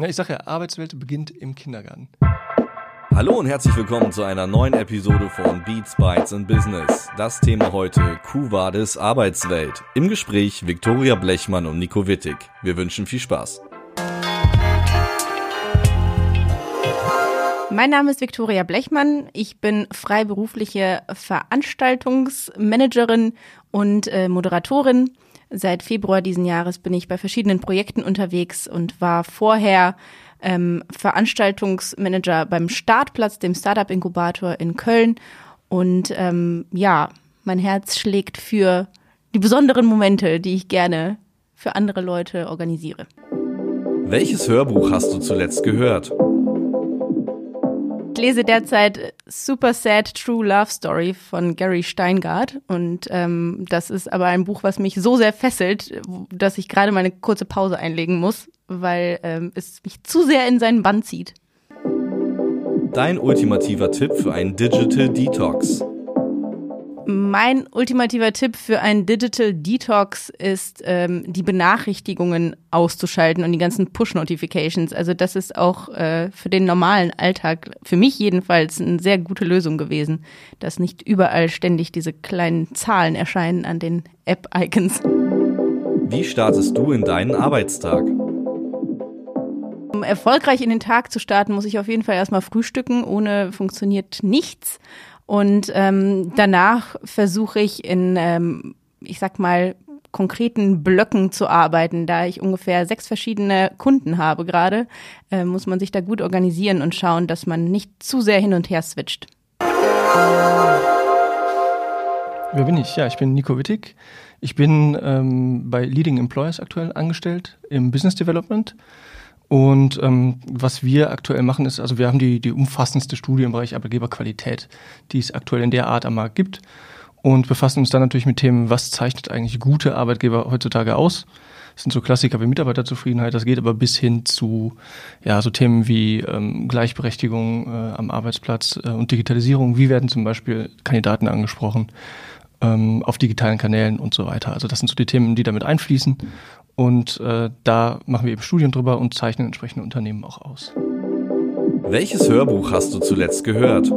Ja, ich sage ja, Arbeitswelt beginnt im Kindergarten. Hallo und herzlich willkommen zu einer neuen Episode von Beats, Bytes and Business. Das Thema heute Kuwades Arbeitswelt. Im Gespräch Viktoria Blechmann und Nico Wittig. Wir wünschen viel Spaß. Mein Name ist Viktoria Blechmann. Ich bin freiberufliche Veranstaltungsmanagerin und äh, Moderatorin. Seit Februar diesen Jahres bin ich bei verschiedenen Projekten unterwegs und war vorher ähm, Veranstaltungsmanager beim Startplatz, dem Startup-Inkubator in Köln. Und ähm, ja, mein Herz schlägt für die besonderen Momente, die ich gerne für andere Leute organisiere. Welches Hörbuch hast du zuletzt gehört? Ich lese derzeit Super Sad True Love Story von Gary Steingart und ähm, das ist aber ein Buch, was mich so sehr fesselt, dass ich gerade mal eine kurze Pause einlegen muss, weil ähm, es mich zu sehr in seinen Bann zieht. Dein ultimativer Tipp für einen Digital Detox. Mein ultimativer Tipp für einen Digital Detox ist, ähm, die Benachrichtigungen auszuschalten und die ganzen Push-Notifications. Also das ist auch äh, für den normalen Alltag, für mich jedenfalls, eine sehr gute Lösung gewesen, dass nicht überall ständig diese kleinen Zahlen erscheinen an den App-Icons. Wie startest du in deinen Arbeitstag? Um erfolgreich in den Tag zu starten, muss ich auf jeden Fall erstmal frühstücken. Ohne funktioniert nichts. Und ähm, danach versuche ich in, ähm, ich sag mal, konkreten Blöcken zu arbeiten. Da ich ungefähr sechs verschiedene Kunden habe gerade, äh, muss man sich da gut organisieren und schauen, dass man nicht zu sehr hin und her switcht. Wer bin ich? Ja, ich bin Nico Wittig. Ich bin ähm, bei Leading Employers aktuell angestellt im Business Development. Und ähm, was wir aktuell machen ist, also wir haben die, die umfassendste Studie im Bereich Arbeitgeberqualität, die es aktuell in der Art am Markt gibt und befassen uns dann natürlich mit Themen, was zeichnet eigentlich gute Arbeitgeber heutzutage aus. Das sind so Klassiker wie Mitarbeiterzufriedenheit, das geht aber bis hin zu ja, so Themen wie ähm, Gleichberechtigung äh, am Arbeitsplatz äh, und Digitalisierung. Wie werden zum Beispiel Kandidaten angesprochen ähm, auf digitalen Kanälen und so weiter. Also das sind so die Themen, die damit einfließen. Und äh, da machen wir eben Studien drüber und zeichnen entsprechende Unternehmen auch aus. Welches Hörbuch hast du zuletzt gehört?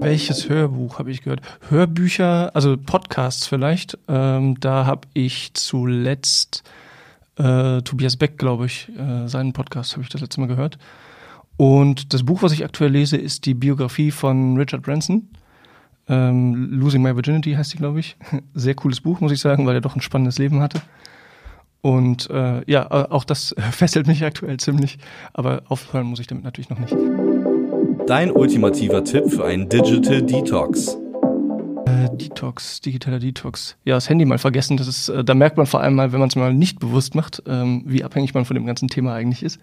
Welches Hörbuch habe ich gehört? Hörbücher, also Podcasts vielleicht. Ähm, da habe ich zuletzt äh, Tobias Beck, glaube ich, äh, seinen Podcast habe ich das letzte Mal gehört. Und das Buch, was ich aktuell lese, ist die Biografie von Richard Branson. Ähm, Losing My Virginity heißt die, glaube ich. Sehr cooles Buch, muss ich sagen, weil er doch ein spannendes Leben hatte. Und äh, ja, auch das fesselt mich aktuell ziemlich, aber aufhören muss ich damit natürlich noch nicht. Dein ultimativer Tipp für einen Digital Detox. Äh, Detox, digitaler Detox. Ja, das Handy mal vergessen. Das ist, äh, da merkt man vor allem mal, wenn man es mal nicht bewusst macht, ähm, wie abhängig man von dem ganzen Thema eigentlich ist.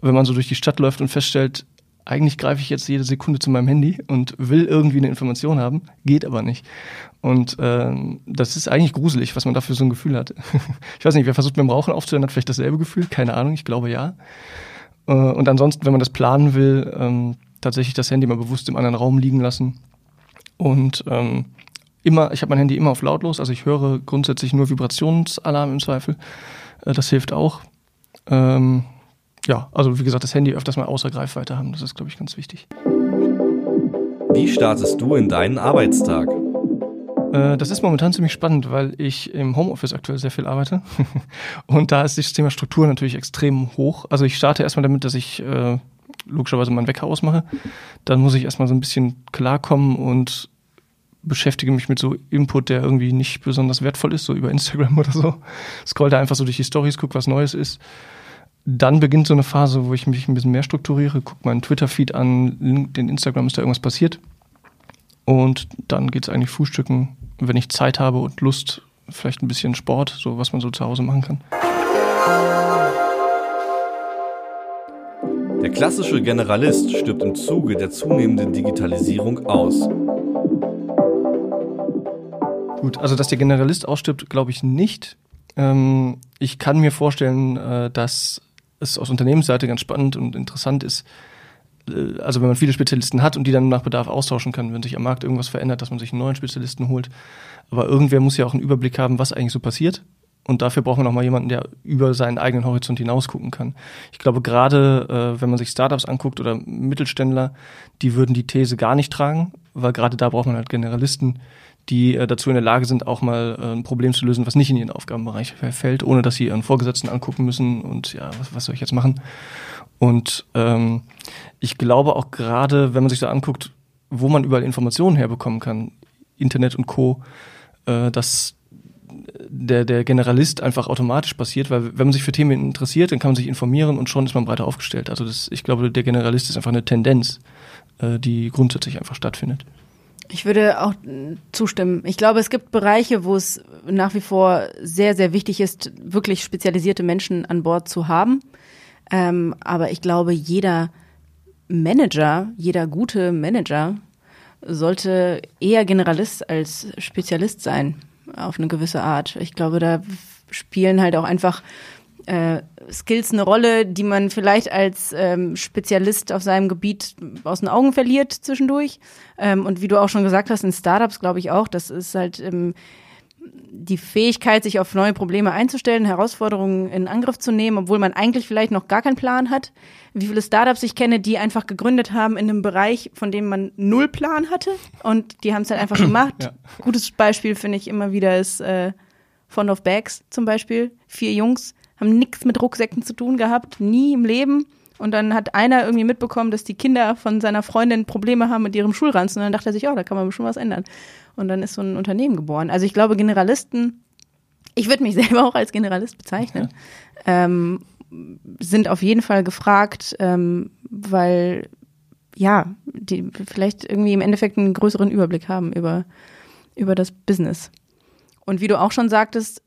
Wenn man so durch die Stadt läuft und feststellt, eigentlich greife ich jetzt jede Sekunde zu meinem Handy und will irgendwie eine Information haben, geht aber nicht. Und äh, das ist eigentlich gruselig, was man dafür so ein Gefühl hat. ich weiß nicht, wer versucht mit dem Rauchen aufzuhören, hat vielleicht dasselbe Gefühl, keine Ahnung, ich glaube ja. Äh, und ansonsten, wenn man das planen will, ähm, tatsächlich das Handy mal bewusst im anderen Raum liegen lassen. Und ähm, immer, ich habe mein Handy immer auf lautlos, also ich höre grundsätzlich nur Vibrationsalarm im Zweifel. Äh, das hilft auch. Ähm, ja, also wie gesagt, das Handy öfters mal außer Greifweite haben, das ist, glaube ich, ganz wichtig. Wie startest du in deinen Arbeitstag? Äh, das ist momentan ziemlich spannend, weil ich im Homeoffice aktuell sehr viel arbeite. Und da ist das Thema Struktur natürlich extrem hoch. Also ich starte erstmal damit, dass ich äh, logischerweise meinen Wecker ausmache. Dann muss ich erstmal so ein bisschen klarkommen und beschäftige mich mit so Input, der irgendwie nicht besonders wertvoll ist, so über Instagram oder so. Scroll da einfach so durch die Stories, guck, was Neues ist dann beginnt so eine Phase, wo ich mich ein bisschen mehr strukturiere, gucke meinen Twitter-Feed an, den Instagram ist da irgendwas passiert. Und dann geht es eigentlich frühstücken, wenn ich Zeit habe und Lust, vielleicht ein bisschen Sport, so was man so zu Hause machen kann. Der klassische Generalist stirbt im Zuge der zunehmenden Digitalisierung aus. Gut, also dass der Generalist ausstirbt, glaube ich nicht. Ähm, ich kann mir vorstellen, äh, dass es aus Unternehmensseite ganz spannend und interessant ist, äh, also wenn man viele Spezialisten hat und die dann nach Bedarf austauschen kann, wenn sich am Markt irgendwas verändert, dass man sich einen neuen Spezialisten holt. Aber irgendwer muss ja auch einen Überblick haben, was eigentlich so passiert Und dafür braucht man auch mal jemanden, der über seinen eigenen Horizont hinaus gucken kann. Ich glaube, gerade äh, wenn man sich Startups anguckt oder Mittelständler, die würden die These gar nicht tragen, weil gerade da braucht man halt Generalisten, die äh, dazu in der Lage sind, auch mal äh, ein Problem zu lösen, was nicht in ihren Aufgabenbereich fällt, ohne dass sie ihren Vorgesetzten angucken müssen und ja, was, was soll ich jetzt machen? Und ähm, ich glaube auch gerade, wenn man sich so anguckt, wo man überall Informationen herbekommen kann, Internet und Co., äh, dass der, der Generalist einfach automatisch passiert, weil wenn man sich für Themen interessiert, dann kann man sich informieren und schon ist man breiter aufgestellt. Also das, ich glaube, der Generalist ist einfach eine Tendenz, äh, die grundsätzlich einfach stattfindet. Ich würde auch zustimmen. Ich glaube, es gibt Bereiche, wo es nach wie vor sehr, sehr wichtig ist, wirklich spezialisierte Menschen an Bord zu haben. Ähm, aber ich glaube, jeder Manager, jeder gute Manager sollte eher Generalist als Spezialist sein, auf eine gewisse Art. Ich glaube, da spielen halt auch einfach äh, Skills eine Rolle, die man vielleicht als ähm, Spezialist auf seinem Gebiet aus den Augen verliert zwischendurch. Ähm, und wie du auch schon gesagt hast, in Startups glaube ich auch, das ist halt ähm, die Fähigkeit, sich auf neue Probleme einzustellen, Herausforderungen in Angriff zu nehmen, obwohl man eigentlich vielleicht noch gar keinen Plan hat. Wie viele Startups ich kenne, die einfach gegründet haben in einem Bereich, von dem man null Plan hatte und die haben es halt einfach gemacht. Ja. Gutes Beispiel finde ich immer wieder ist äh, Fond of Bags zum Beispiel. Vier Jungs, haben nichts mit Rucksäcken zu tun gehabt, nie im Leben. Und dann hat einer irgendwie mitbekommen, dass die Kinder von seiner Freundin Probleme haben mit ihrem Schulranzen. Und dann dachte er sich, oh, da kann man schon was ändern. Und dann ist so ein Unternehmen geboren. Also ich glaube, Generalisten, ich würde mich selber auch als Generalist bezeichnen, ja. ähm, sind auf jeden Fall gefragt, ähm, weil ja, die vielleicht irgendwie im Endeffekt einen größeren Überblick haben über, über das Business. Und wie du auch schon sagtest,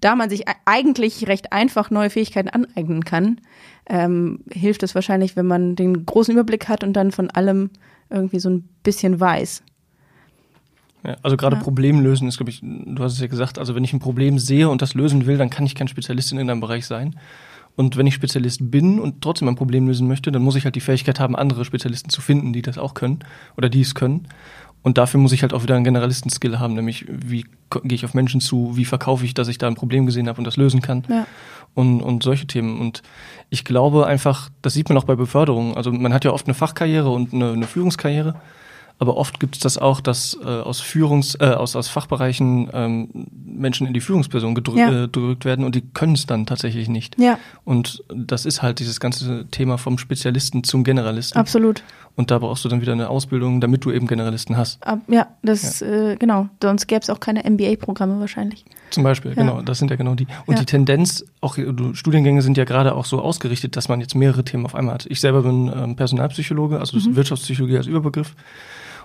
da man sich eigentlich recht einfach neue Fähigkeiten aneignen kann, ähm, hilft es wahrscheinlich, wenn man den großen Überblick hat und dann von allem irgendwie so ein bisschen weiß. Ja, also gerade ja. Problem lösen ist, glaube ich, du hast es ja gesagt, also wenn ich ein Problem sehe und das lösen will, dann kann ich kein Spezialist in einem Bereich sein. Und wenn ich Spezialist bin und trotzdem ein Problem lösen möchte, dann muss ich halt die Fähigkeit haben, andere Spezialisten zu finden, die das auch können oder die es können. Und dafür muss ich halt auch wieder einen Generalisten-Skill haben, nämlich wie gehe ich auf Menschen zu, wie verkaufe ich, dass ich da ein Problem gesehen habe und das lösen kann. Ja. Und, und solche Themen. Und ich glaube einfach, das sieht man auch bei Beförderungen. Also man hat ja oft eine Fachkarriere und eine, eine Führungskarriere aber oft gibt es das auch, dass äh, aus Führungs, äh, aus, aus Fachbereichen ähm, Menschen in die Führungsperson gedrückt, ja. äh, werden und die können es dann tatsächlich nicht. Ja. Und das ist halt dieses ganze Thema vom Spezialisten zum Generalisten. Absolut. Und da brauchst du dann wieder eine Ausbildung, damit du eben Generalisten hast. Ab, ja, das ja. Äh, genau. Sonst gäbe es auch keine MBA-Programme wahrscheinlich. Zum Beispiel, ja. genau. Das sind ja genau die. Und ja. die Tendenz, auch Studiengänge sind ja gerade auch so ausgerichtet, dass man jetzt mehrere Themen auf einmal hat. Ich selber bin ähm, Personalpsychologe, also mhm. Wirtschaftspsychologie als Überbegriff.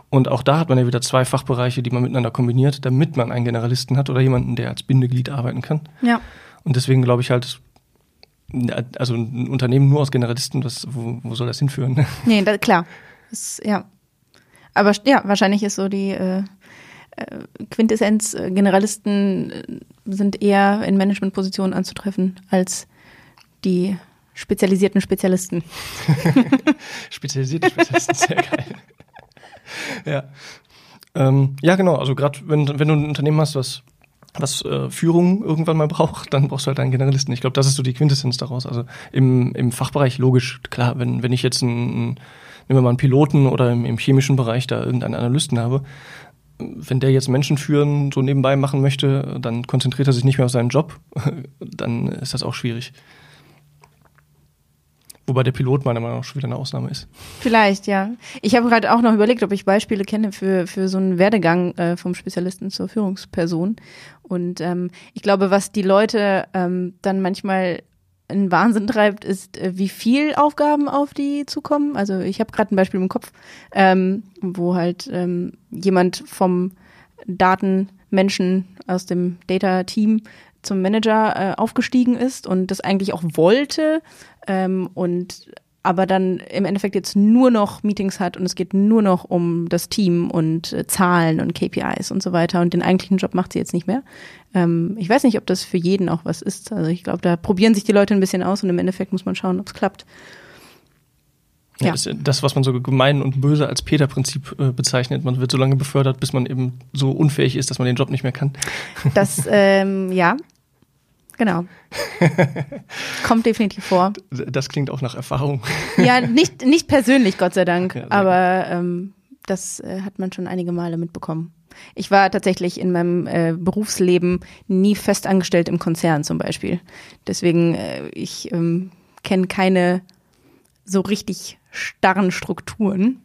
Und auch da hat man ja wieder zwei Fachbereiche, die man miteinander kombiniert, damit man einen Generalisten hat oder jemanden, der als Bindeglied arbeiten kann. Ja. Und deswegen glaube ich halt, also ein Unternehmen nur aus Generalisten, das, wo, wo soll das hinführen? Nee, da, klar. Das, ja. Aber ja, wahrscheinlich ist so die äh, äh Quintessenz, äh, Generalisten äh, sind eher in Managementpositionen anzutreffen als die spezialisierten Spezialisten. Spezialisierte Spezialisten, sehr geil. ja. Ähm, ja, genau. Also gerade wenn, wenn du ein Unternehmen hast, was was äh, Führung irgendwann mal braucht, dann brauchst du halt einen Generalisten. Ich glaube, das ist so die Quintessenz daraus. Also im, im Fachbereich logisch, klar, wenn, wenn ich jetzt einen, nehmen wir mal einen Piloten oder im, im chemischen Bereich da irgendeinen Analysten habe, wenn der jetzt Menschen führen so nebenbei machen möchte, dann konzentriert er sich nicht mehr auf seinen Job, dann ist das auch schwierig. Wobei der Pilot meiner Meinung nach schon wieder eine Ausnahme ist. Vielleicht, ja. Ich habe gerade auch noch überlegt, ob ich Beispiele kenne für, für so einen Werdegang äh, vom Spezialisten zur Führungsperson. Und ähm, ich glaube, was die Leute ähm, dann manchmal in Wahnsinn treibt, ist, äh, wie viel Aufgaben auf die zukommen. Also ich habe gerade ein Beispiel im Kopf, ähm, wo halt ähm, jemand vom Datenmenschen aus dem Data-Team zum Manager äh, aufgestiegen ist und das eigentlich auch wollte ähm, und aber dann im Endeffekt jetzt nur noch Meetings hat und es geht nur noch um das Team und äh, Zahlen und KPIs und so weiter und den eigentlichen Job macht sie jetzt nicht mehr. Ähm, ich weiß nicht, ob das für jeden auch was ist. Also ich glaube, da probieren sich die Leute ein bisschen aus und im Endeffekt muss man schauen, ob es klappt. Ja, Das, das, was man so gemein und böse als Peter-Prinzip äh, bezeichnet. Man wird so lange befördert, bis man eben so unfähig ist, dass man den Job nicht mehr kann. Das, ähm, ja, Genau. Kommt definitiv vor. Das klingt auch nach Erfahrung. Ja, nicht, nicht persönlich, Gott sei Dank, Ja, aber ähm, das äh, hat man schon einige Male mitbekommen. Ich war tatsächlich in meinem äh, Berufsleben nie fest angestellt im Konzern zum Beispiel. Deswegen, äh, ich ähm, kenne keine so richtig starren Strukturen.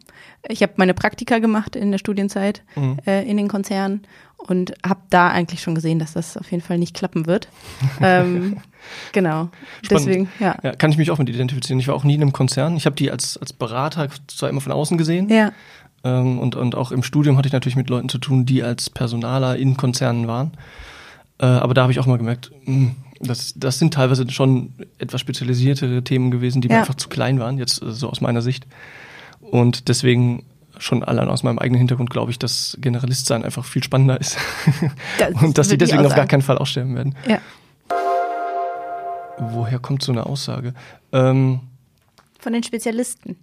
Ich habe meine Praktika gemacht in der Studienzeit Mhm. äh, in den Konzernen und habe da eigentlich schon gesehen, dass das auf jeden Fall nicht klappen wird. ähm, genau. Spannend. Deswegen, ja. Ja, kann ich mich auch mit identifizieren. Ich war auch nie in einem Konzern. Ich habe die als, als Berater zwar immer von außen gesehen. Ja, Ähm, und, und auch im Studium hatte ich natürlich mit Leuten zu tun, die als Personaler in Konzernen waren. Äh, aber da habe ich auch mal gemerkt, mh, das, das sind teilweise schon etwas spezialisiertere Themen gewesen, die mir Ja. einfach zu klein waren, jetzt äh, so aus meiner Sicht. Und deswegen schon allein aus meinem eigenen Hintergrund glaube ich, dass Generalistsein einfach viel spannender ist. Das und dass sie deswegen auf gar keinen Fall aussterben werden. ja. Woher kommt so eine Aussage? Ähm, Von den Spezialisten.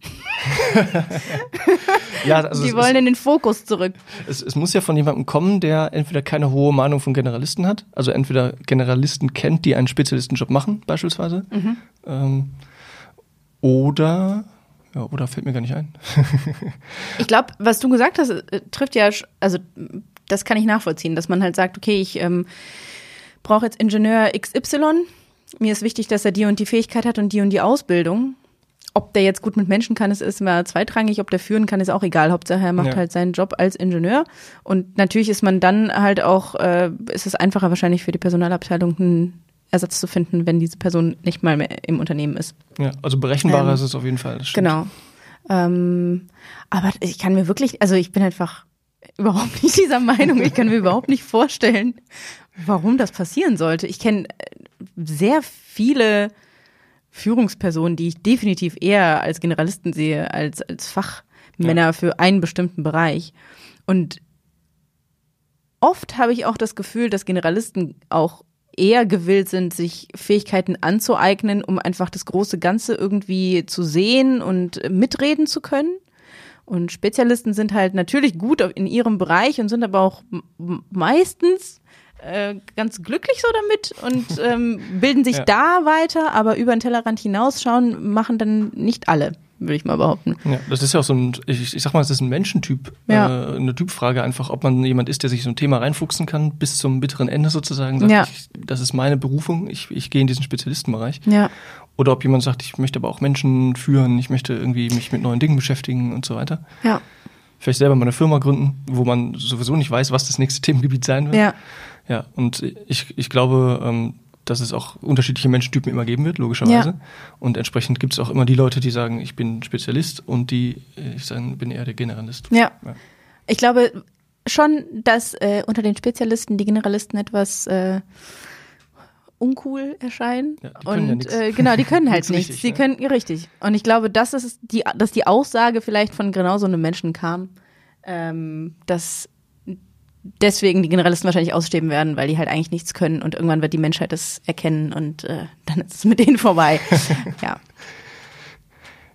ja, also Die es, wollen in den Fokus zurück. es, es muss ja von jemandem kommen, der entweder keine hohe Meinung von Generalisten hat, also entweder Generalisten kennt, die einen Spezialistenjob machen, beispielsweise, Mhm. ähm, oder, ja, oder fällt mir gar nicht ein. Ich glaube, was du gesagt hast, äh, trifft ja, also das kann ich nachvollziehen, dass man halt sagt, okay, ich ähm, brauche jetzt Ingenieur XY. Mir ist wichtig, dass er die und die Fähigkeit hat und die und die Ausbildung. Ob der jetzt gut mit Menschen kann, ist, ist immer zweitrangig. Ob der führen kann, ist auch egal. Hauptsache, er macht Ja. halt seinen Job als Ingenieur. Und natürlich ist man dann halt auch, äh, ist es einfacher wahrscheinlich für die Personalabteilung, einen Ersatz zu finden, wenn diese Person nicht mal mehr im Unternehmen ist. Ja, also berechenbarer Ähm, ist es auf jeden Fall. Genau. Ähm, aber ich kann mir wirklich, also ich bin einfach überhaupt nicht dieser Meinung. Ich kann mir überhaupt nicht vorstellen, warum das passieren sollte. Ich kenne äh, sehr viele Führungspersonen, die ich definitiv eher als Generalisten sehe, als als Fachmänner für einen bestimmten Bereich. Und oft habe ich auch das Gefühl, dass Generalisten auch eher gewillt sind, sich Fähigkeiten anzueignen, um einfach das große Ganze irgendwie zu sehen und mitreden zu können. Und Spezialisten sind halt natürlich gut in ihrem Bereich und sind aber auch meistens äh, ganz glücklich so damit und ähm, bilden sich Ja. da weiter, aber über den Tellerrand hinausschauen machen dann nicht alle, würde ich mal behaupten. Ja, das ist ja auch so ein, ich, ich sag mal, es ist ein Menschentyp, Ja. äh, eine Typfrage einfach, ob man jemand ist, der sich so ein Thema reinfuchsen kann, bis zum bitteren Ende sozusagen, sagt, Ja. ich, das ist meine Berufung, ich, ich gehe in diesen Spezialistenbereich. Ja, Oder ob jemand sagt, ich möchte aber auch Menschen führen, ich möchte irgendwie mich mit neuen Dingen beschäftigen und so weiter. ja, Vielleicht selber mal eine Firma gründen, wo man sowieso nicht weiß, was das nächste Themengebiet sein wird. ja, Ja, und ich, ich glaube, ähm, dass es auch unterschiedliche Menschentypen immer geben wird, logischerweise. Ja. Und entsprechend gibt es auch immer die Leute, die sagen, ich bin Spezialist und die, äh, ich sagen, bin eher der Generalist. ja. Ja. Ich glaube schon, dass äh, unter den Spezialisten die Generalisten etwas äh, uncool erscheinen. Ja, die können ja und nix. äh, genau, die können halt Nichts richtig, Sie ne? können ja, richtig. Und ich glaube, das ist die, dass die Aussage vielleicht von genau so einem Menschen kam, ähm, dass deswegen die Generalisten wahrscheinlich aussterben werden, weil die halt eigentlich nichts können und irgendwann wird die Menschheit das erkennen und äh, dann ist es mit denen vorbei. ja.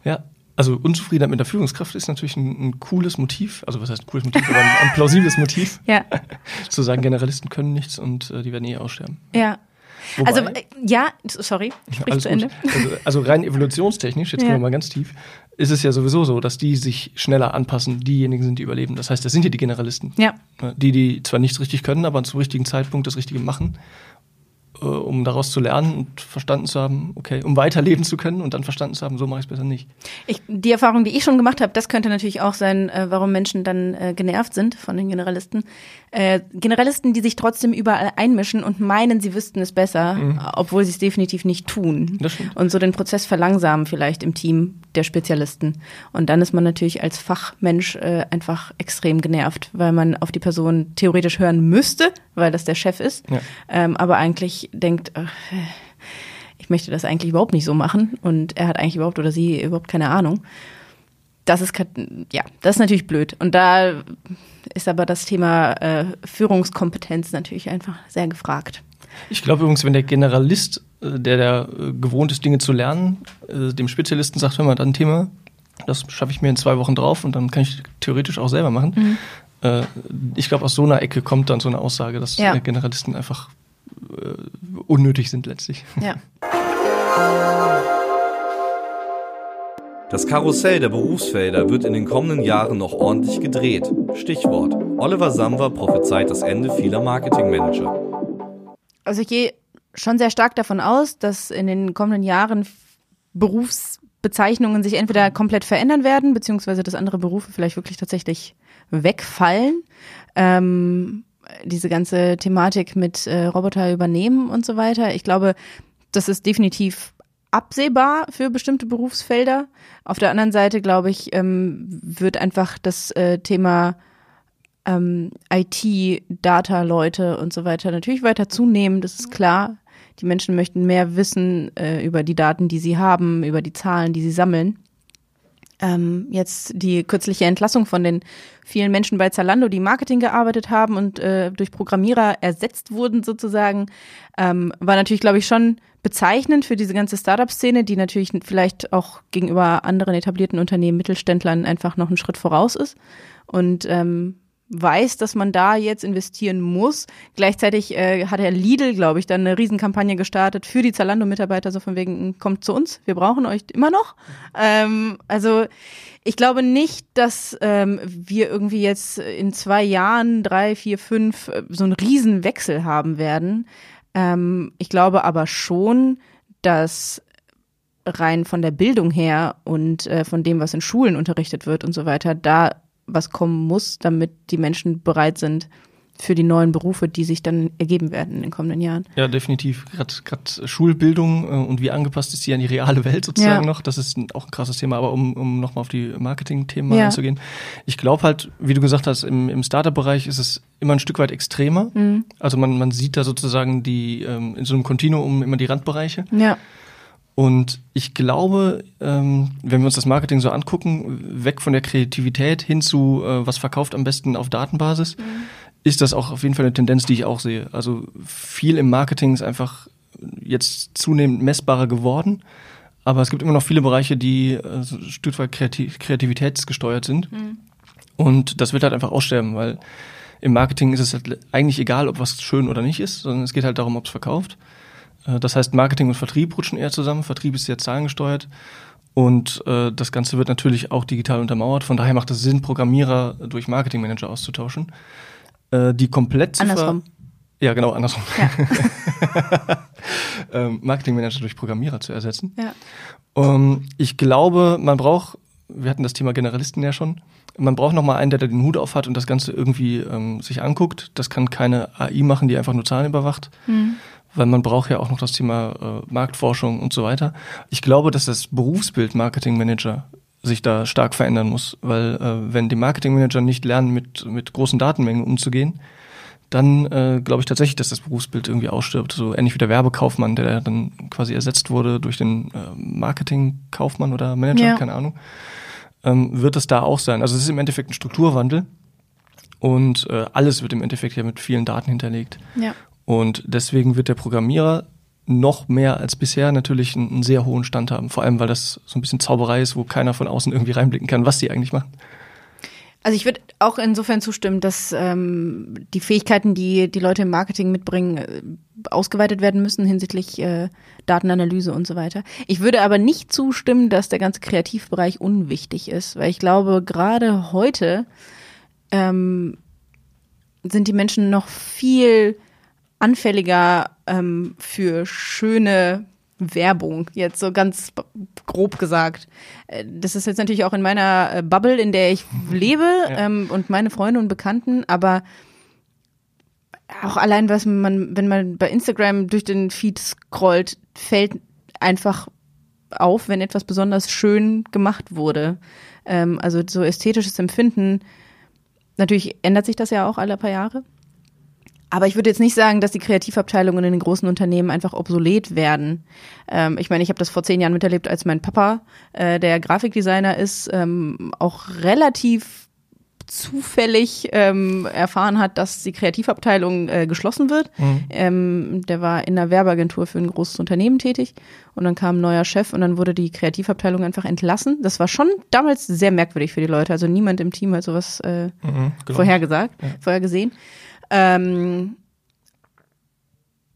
Ja, also Unzufriedenheit mit der Führungskraft ist natürlich ein, ein cooles Motiv. Also was heißt ein cooles Motiv, aber ein, ein plausibles Motiv, Ja. zu sagen, Generalisten können nichts und äh, die werden eh aussterben. Ja. Wobei, Also äh, ja, sorry, sprich zu. Ende. Also, also rein evolutionstechnisch, jetzt Ja. gehen wir mal ganz tief, ist es ja sowieso so, dass die sich schneller anpassen, diejenigen sind, die überleben. Das heißt, das sind ja die Generalisten. Ja. Die, die zwar nichts richtig können, aber zum richtigen Zeitpunkt das Richtige machen, äh, um daraus zu lernen und verstanden zu haben, okay, um weiterleben zu können und dann verstanden zu haben, so mache ich es besser nicht. Ich, die Erfahrung, die ich schon gemacht habe, das könnte natürlich auch sein, äh, warum Menschen dann äh, genervt sind von den Generalisten. Äh, Generalisten, die sich trotzdem überall einmischen und meinen, sie wüssten es besser, obwohl sie es definitiv nicht tun. Und so den Prozess verlangsamen vielleicht im Team der Spezialisten. Und dann ist man natürlich als Fachmensch äh, einfach extrem genervt, weil man auf die Person theoretisch hören müsste, weil das der Chef ist, Ja. ähm, aber eigentlich denkt, ach, ich möchte das eigentlich überhaupt nicht so machen und er hat eigentlich überhaupt oder sie überhaupt keine Ahnung. Das ist, ja, das ist natürlich blöd. Und da ist aber das Thema äh, Führungskompetenz natürlich einfach sehr gefragt. Ich glaube übrigens, wenn der Generalist, äh, der, der äh, gewohnt ist, Dinge zu lernen, äh, dem Spezialisten sagt, hör mal, dann ein Thema, das schaffe ich mir in zwei Wochen drauf und dann kann ich theoretisch auch selber machen. Mhm. Äh, Ich glaube, aus so einer Ecke kommt dann so eine Aussage, dass Ja. äh, Generalisten einfach äh, unnötig sind letztlich. Ja. Das Karussell der Berufsfelder wird in den kommenden Jahren noch ordentlich gedreht. Stichwort. Oliver Samwer prophezeit das Ende vieler Marketingmanager. Also ich gehe schon sehr stark davon aus, dass in den kommenden Jahren Berufsbezeichnungen sich entweder komplett verändern werden, beziehungsweise dass andere Berufe vielleicht wirklich tatsächlich wegfallen. Ähm, diese ganze Thematik mit äh, Roboter übernehmen und so weiter. Ich glaube, das ist definitiv absehbar für bestimmte Berufsfelder. Auf der anderen Seite, glaube ich, ähm, wird einfach das äh, Thema ähm, IT, Data-Leute und so weiter natürlich weiter zunehmen, das ist klar. Die Menschen möchten mehr wissen äh, über die Daten, die sie haben, über die Zahlen, die sie sammeln. Ähm, jetzt die kürzliche Entlassung von den vielen Menschen bei Zalando, die Marketing gearbeitet haben und äh, durch Programmierer ersetzt wurden sozusagen, ähm, war natürlich, glaube ich, schon bezeichnend für diese ganze Startup-Szene, die natürlich vielleicht auch gegenüber anderen etablierten Unternehmen, Mittelständlern einfach noch einen Schritt voraus ist. Und ähm, weiß, dass man da jetzt investieren muss. Gleichzeitig äh, hat Herr Lidl, glaube ich, dann eine Riesenkampagne gestartet für die Zalando-Mitarbeiter, so von wegen, kommt zu uns, wir brauchen euch immer noch. Ähm, also ich glaube nicht, dass ähm, wir irgendwie jetzt in zwei Jahren, drei, vier, fünf, äh, so einen Riesenwechsel haben werden. Ähm, ich glaube aber schon, dass rein von der Bildung her und äh, von dem, was in Schulen unterrichtet wird und so weiter, da was kommen muss, damit die Menschen bereit sind für die neuen Berufe, die sich dann ergeben werden in den kommenden Jahren. Ja, definitiv. Gerade Schulbildung äh, und wie angepasst ist die an die reale Welt sozusagen ja. noch, das ist auch ein krasses Thema. Aber um, um nochmal auf die Marketing-Themen ja. einzugehen, ich glaube halt, wie du gesagt hast, im, im Startup-Bereich ist es immer ein Stück weit extremer. Mhm. Also man, man sieht da sozusagen die ähm, in so einem Kontinuum immer die Randbereiche. Ja. Und ich glaube, ähm, wenn wir uns das Marketing so angucken, weg von der Kreativität hin zu, äh, was verkauft am besten auf Datenbasis, mhm. ist das auch auf jeden Fall eine Tendenz, die ich auch sehe. Also viel im Marketing ist einfach jetzt zunehmend messbarer geworden. Aber es gibt immer noch viele Bereiche, die äh, so ein Stück weit kreativ kreativitätsgesteuert sind. Mhm. Und das wird halt einfach aussterben, weil im Marketing ist es halt eigentlich egal, ob was schön oder nicht ist, sondern es geht halt darum, ob es verkauft. Äh, das heißt, Marketing und Vertrieb rutschen eher zusammen. Vertrieb ist sehr zahlengesteuert. Und äh, das Ganze wird natürlich auch digital untermauert. Von daher macht es Sinn, Programmierer durch Marketingmanager auszutauschen. Äh, die Komplettziffer. Andersrum. Ja, genau, andersrum. Ja. ähm, Marketingmanager durch Programmierer zu ersetzen. Ja. Um, ich glaube, man braucht, wir hatten das Thema Generalisten ja schon, man braucht noch mal einen, der da den Hut auf hat und das Ganze irgendwie ähm, sich anguckt. Das kann keine AI machen, die einfach nur Zahlen überwacht. Mhm weil man braucht ja auch noch das Thema äh, Marktforschung und so weiter. Ich glaube, dass das Berufsbild Marketingmanager sich da stark verändern muss, weil äh, wenn die Marketingmanager nicht lernen, mit, mit großen Datenmengen umzugehen, dann äh, glaube ich tatsächlich, dass das Berufsbild irgendwie ausstirbt. So ähnlich wie der Werbekaufmann, der dann quasi ersetzt wurde durch den äh, Marketingkaufmann oder Manager, ja. keine Ahnung, ähm, wird es da auch sein. Also es ist im Endeffekt ein Strukturwandel und äh, alles wird im Endeffekt ja mit vielen Daten hinterlegt. Ja. Und deswegen wird der Programmierer noch mehr als bisher natürlich einen, einen, sehr hohen Stand haben. Vor allem, weil das so ein bisschen Zauberei ist, wo keiner von außen irgendwie reinblicken kann, was die eigentlich machen. Also ich würde auch insofern zustimmen, dass ähm, die Fähigkeiten, die die Leute im Marketing mitbringen, äh, ausgeweitet werden müssen hinsichtlich äh, Datenanalyse und so weiter. Ich würde aber nicht zustimmen, dass der ganze Kreativbereich unwichtig ist, weil ich glaube, gerade heute ähm, sind die Menschen noch viel anfälliger ähm, für schöne Werbung, jetzt so ganz grob gesagt. Äh, das ist jetzt natürlich auch in meiner äh, Bubble, in der ich lebe ja. ähm, und meine Freunde und Bekannten, aber auch allein, was man, wenn man bei Instagram durch den Feed scrollt, fällt einfach auf, wenn etwas besonders schön gemacht wurde. Ähm, also so ästhetisches Empfinden. Natürlich ändert sich das ja auch alle paar Jahre. Aber ich würde jetzt nicht sagen, dass die Kreativabteilungen in den großen Unternehmen einfach obsolet werden. Ähm, ich meine, ich habe das vor zehn Jahren miterlebt, als mein Papa, äh, der Grafikdesigner ist, ähm, auch relativ zufällig ähm, erfahren hat, dass die Kreativabteilung äh, geschlossen wird. Mhm. Ähm, der war in einer Werbeagentur für ein großes Unternehmen tätig und dann kam ein neuer Chef und dann wurde die Kreativabteilung einfach entlassen. Das war schon damals sehr merkwürdig für die Leute. Also niemand im Team hat sowas äh, mhm, genau. vorhergesagt, ja. vorhergesehen. Ähm,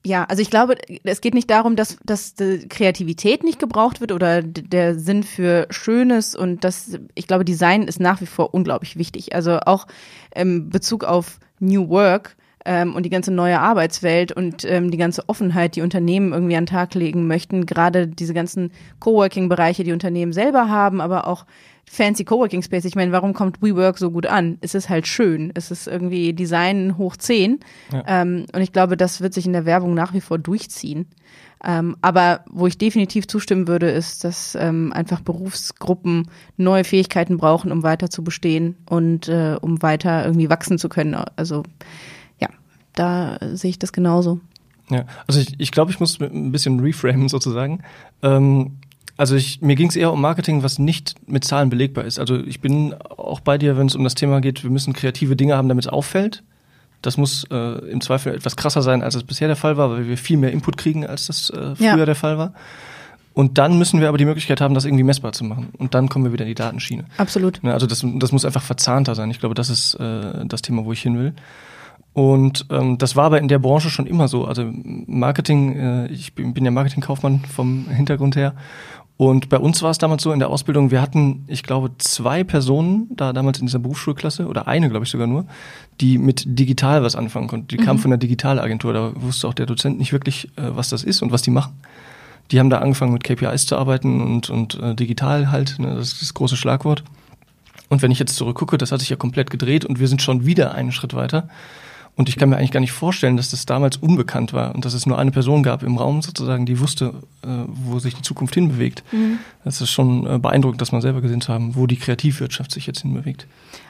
Ja, also ich glaube, es geht nicht darum, dass, dass die Kreativität nicht gebraucht wird oder der Sinn für Schönes und das, ich glaube, Design ist nach wie vor unglaublich wichtig. Also auch im Bezug auf New Work ähm, und die ganze neue Arbeitswelt und ähm, die ganze Offenheit, die Unternehmen irgendwie an den Tag legen möchten, gerade diese ganzen Coworking-Bereiche, die Unternehmen selber haben, aber auch fancy Coworking Space. Ich meine, warum kommt WeWork so gut an? Es ist halt schön. Es ist irgendwie Design hoch 10. Ja. Ähm, und ich glaube, das wird sich in der Werbung nach wie vor durchziehen. Ähm, aber wo ich definitiv zustimmen würde, ist, dass ähm, einfach Berufsgruppen neue Fähigkeiten brauchen, um weiter zu bestehen und äh, um weiter irgendwie wachsen zu können. Also ja, da sehe ich das genauso. Ja, also ich, ich glaube, ich muss ein bisschen reframen sozusagen. Ähm, also ich, mir ging es eher um Marketing, was nicht mit Zahlen belegbar ist. Also ich bin auch bei dir, wenn es um das Thema geht, wir müssen kreative Dinge haben, damit es auffällt. Das muss äh, im Zweifel etwas krasser sein, als es bisher der Fall war, weil wir viel mehr Input kriegen, als das äh, früher ja. der Fall war. Und dann müssen wir aber die Möglichkeit haben, das irgendwie messbar zu machen. Und dann kommen wir wieder in die Datenschiene. Absolut. Ja, also das, das muss einfach verzahnter sein. Ich glaube, das ist äh, das Thema, wo ich hin will. Und ähm, das war aber in der Branche schon immer so. Also Marketing, äh, ich bin, bin ja Marketingkaufmann vom Hintergrund her. Und bei uns war es damals so in der Ausbildung, wir hatten, ich glaube, zwei Personen da damals in dieser Berufsschulklasse oder eine, glaube ich sogar nur, die mit digital was anfangen konnten. Die mhm. kamen von der Digitalagentur, da wusste auch der Dozent nicht wirklich, äh, was das ist und was die machen. Die haben da angefangen mit KPIs zu arbeiten und, und äh, digital halt, ne, das ist das große Schlagwort. Und wenn ich jetzt zurückgucke, das hat sich ja komplett gedreht und wir sind schon wieder einen Schritt weiter. Und ich kann mir eigentlich gar nicht vorstellen, dass das damals unbekannt war und dass es nur eine Person gab im Raum sozusagen, die wusste, äh, wo sich die Zukunft hinbewegt. Mhm. Das ist schon äh, beeindruckend, dass man selber gesehen zu haben, wo die Kreativwirtschaft sich jetzt hinbewegt.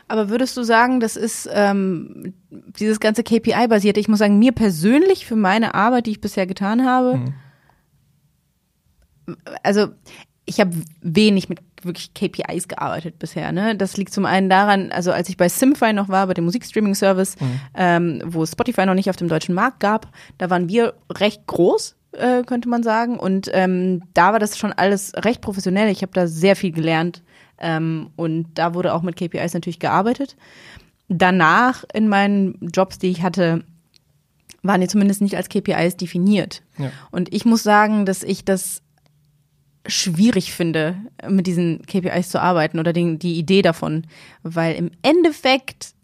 Aber würdest du sagen, das ist ähm, dieses ganze KPI-basierte? Ich muss sagen, mir persönlich für meine Arbeit, die ich bisher getan habe, mhm. also ich habe wenig mit wirklich KPIs gearbeitet bisher. Ne? Das liegt zum einen daran, also als ich bei Simfy noch war, bei dem Musikstreaming-Service, mhm. ähm, wo Spotify noch nicht auf dem deutschen Markt gab, da waren wir recht groß, äh, könnte man sagen. Und ähm, da war das schon alles recht professionell. Ich habe da sehr viel gelernt ähm, und da wurde auch mit KPIs natürlich gearbeitet. Danach in meinen Jobs, die ich hatte, waren die zumindest nicht als KPIs definiert. Ja. Und ich muss sagen, dass ich das schwierig finde, mit diesen KPIs zu arbeiten oder den, die Idee davon, weil im Endeffekt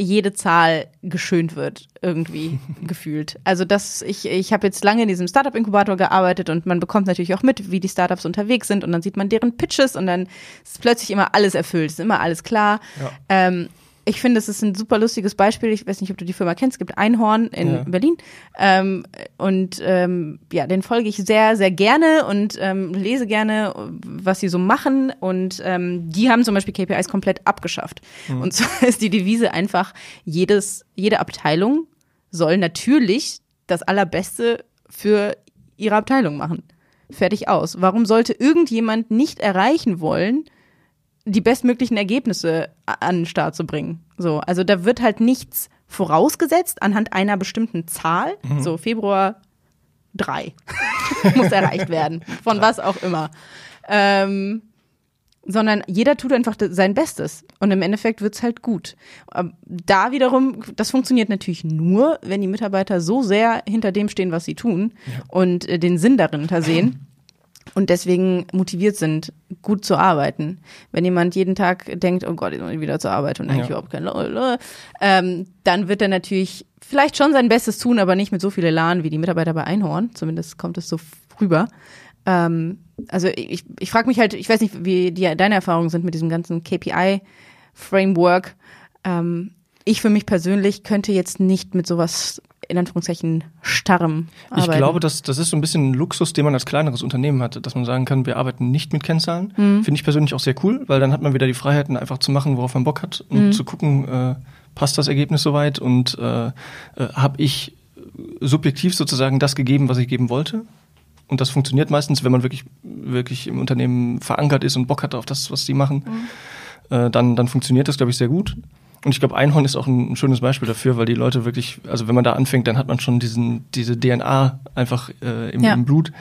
jede Zahl geschönt wird, irgendwie gefühlt. Also das, ich, ich habe jetzt lange in diesem Startup-Inkubator gearbeitet und man bekommt natürlich auch mit, wie die Startups unterwegs sind und dann sieht man deren Pitches und dann ist plötzlich immer alles erfüllt, ist immer alles klar. Ja. Ähm, ich finde, es ist ein super lustiges Beispiel. Ich weiß nicht, ob du die Firma kennst. Es gibt Einhorn in ja. Berlin. Ähm, und ähm, ja, den folge ich sehr, sehr gerne und ähm, lese gerne, was sie so machen. Und ähm, die haben zum Beispiel KPIs komplett abgeschafft. Mhm. Und zwar ist die Devise einfach, jedes, jede Abteilung soll natürlich das Allerbeste für ihre Abteilung machen. Fertig aus. Warum sollte irgendjemand nicht erreichen wollen, die bestmöglichen Ergebnisse an den Start zu bringen. So, also da wird halt nichts vorausgesetzt anhand einer bestimmten Zahl. Mhm. So Februar drei muss erreicht werden, von was auch immer. Ähm, sondern jeder tut einfach sein Bestes und im Endeffekt wird's halt gut. Ähm, da wiederum, das funktioniert natürlich nur, wenn die Mitarbeiter so sehr hinter dem stehen, was sie tun ja. und äh, den Sinn darin sehen und deswegen motiviert sind, gut zu arbeiten. Wenn jemand jeden Tag denkt, oh Gott, ich muss wieder zur Arbeit und eigentlich ja. überhaupt kein Lol, ähm, dann wird er natürlich vielleicht schon sein Bestes tun, aber nicht mit so viel Elan wie die Mitarbeiter bei Einhorn. Zumindest kommt es so rüber. Ähm, also ich, ich frage mich halt, ich weiß nicht, wie die, deine Erfahrungen sind mit diesem ganzen KPI-Framework. Ähm, ich für mich persönlich könnte jetzt nicht mit sowas in Anführungszeichen starrem arbeiten. Ich glaube, das, das ist so ein bisschen ein Luxus, den man als kleineres Unternehmen hat, dass man sagen kann, wir arbeiten nicht mit Kennzahlen. Mhm. Finde ich persönlich auch sehr cool, weil dann hat man wieder die Freiheiten, einfach zu machen, worauf man Bock hat und mhm. zu gucken, äh, passt das Ergebnis soweit und äh, äh, habe ich subjektiv sozusagen das gegeben, was ich geben wollte. Und das funktioniert meistens, wenn man wirklich, wirklich im Unternehmen verankert ist und Bock hat auf das, was die machen. Mhm. Äh, dann, dann funktioniert das, glaube ich, sehr gut. Und ich glaube, Einhorn ist auch ein, schönes Beispiel dafür, weil die Leute wirklich, also wenn man da anfängt, dann hat man schon diesen, diese DNA einfach äh, im, ja. im Blut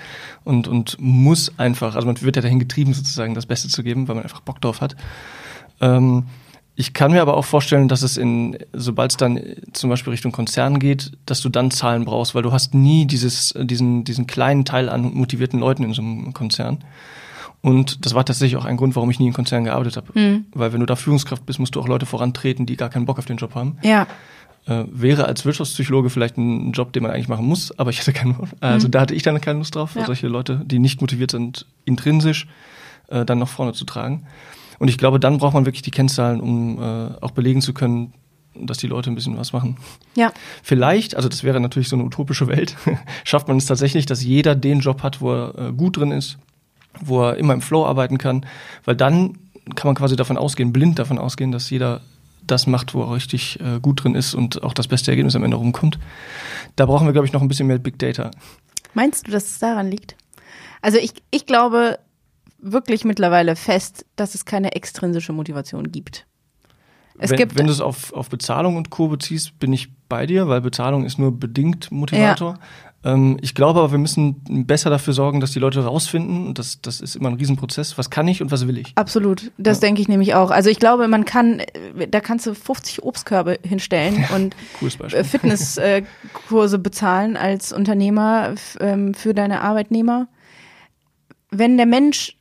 und, und muss einfach, also man wird ja dahin getrieben, sozusagen das Beste zu geben, weil man einfach Bock drauf hat. Ähm, Ich kann mir aber auch vorstellen, dass es in, sobald es dann zum Beispiel Richtung Konzern geht, dass du dann Zahlen brauchst, weil du hast nie dieses, diesen, diesen kleinen Teil an motivierten Leuten in so einem Konzern. Und das war tatsächlich auch ein Grund, warum ich nie in Konzern gearbeitet habe. Hm. Weil wenn du da Führungskraft bist, musst du auch Leute vorantreten, die gar keinen Bock auf den Job haben. Ja. Äh, wäre als Wirtschaftspsychologe vielleicht ein Job, den man eigentlich machen muss, aber ich hatte keine, also Mhm. da hatte ich dann keine Lust drauf, Ja. solche Leute, die nicht motiviert sind, intrinsisch äh, dann nach vorne zu tragen. Und ich glaube, dann braucht man wirklich die Kennzahlen, um äh, auch belegen zu können, dass die Leute ein bisschen was machen. Ja. Vielleicht, also das wäre natürlich so eine utopische Welt, schafft man es tatsächlich, dass jeder den Job hat, wo er äh, gut drin ist, wo er immer im Flow arbeiten kann, weil dann kann man quasi davon ausgehen, blind davon ausgehen, dass jeder das macht, wo er richtig äh, gut drin ist und auch das beste Ergebnis am Ende rumkommt. Da brauchen wir, glaube ich, noch ein bisschen mehr Big Data. Meinst du, dass es daran liegt? Also ich, ich glaube wirklich mittlerweile fest, dass es keine extrinsische Motivation gibt. Es wenn, gibt wenn du es auf, auf Bezahlung und Co. beziehst, bin ich bei dir, weil Bezahlung ist nur bedingt Motivator. Ähm, ich glaube aber, wir müssen besser dafür sorgen, dass die Leute rausfinden, und das, das ist immer ein Riesenprozess, was kann ich und was will ich. Absolut, das Ja. denke ich nämlich auch. Also ich glaube, man kann, äh, da kannst du 50 Obstkörbe hinstellen und äh, Fitnesskurse bezahlen als Unternehmer ähm, für deine Arbeitnehmer. Wenn der Mensch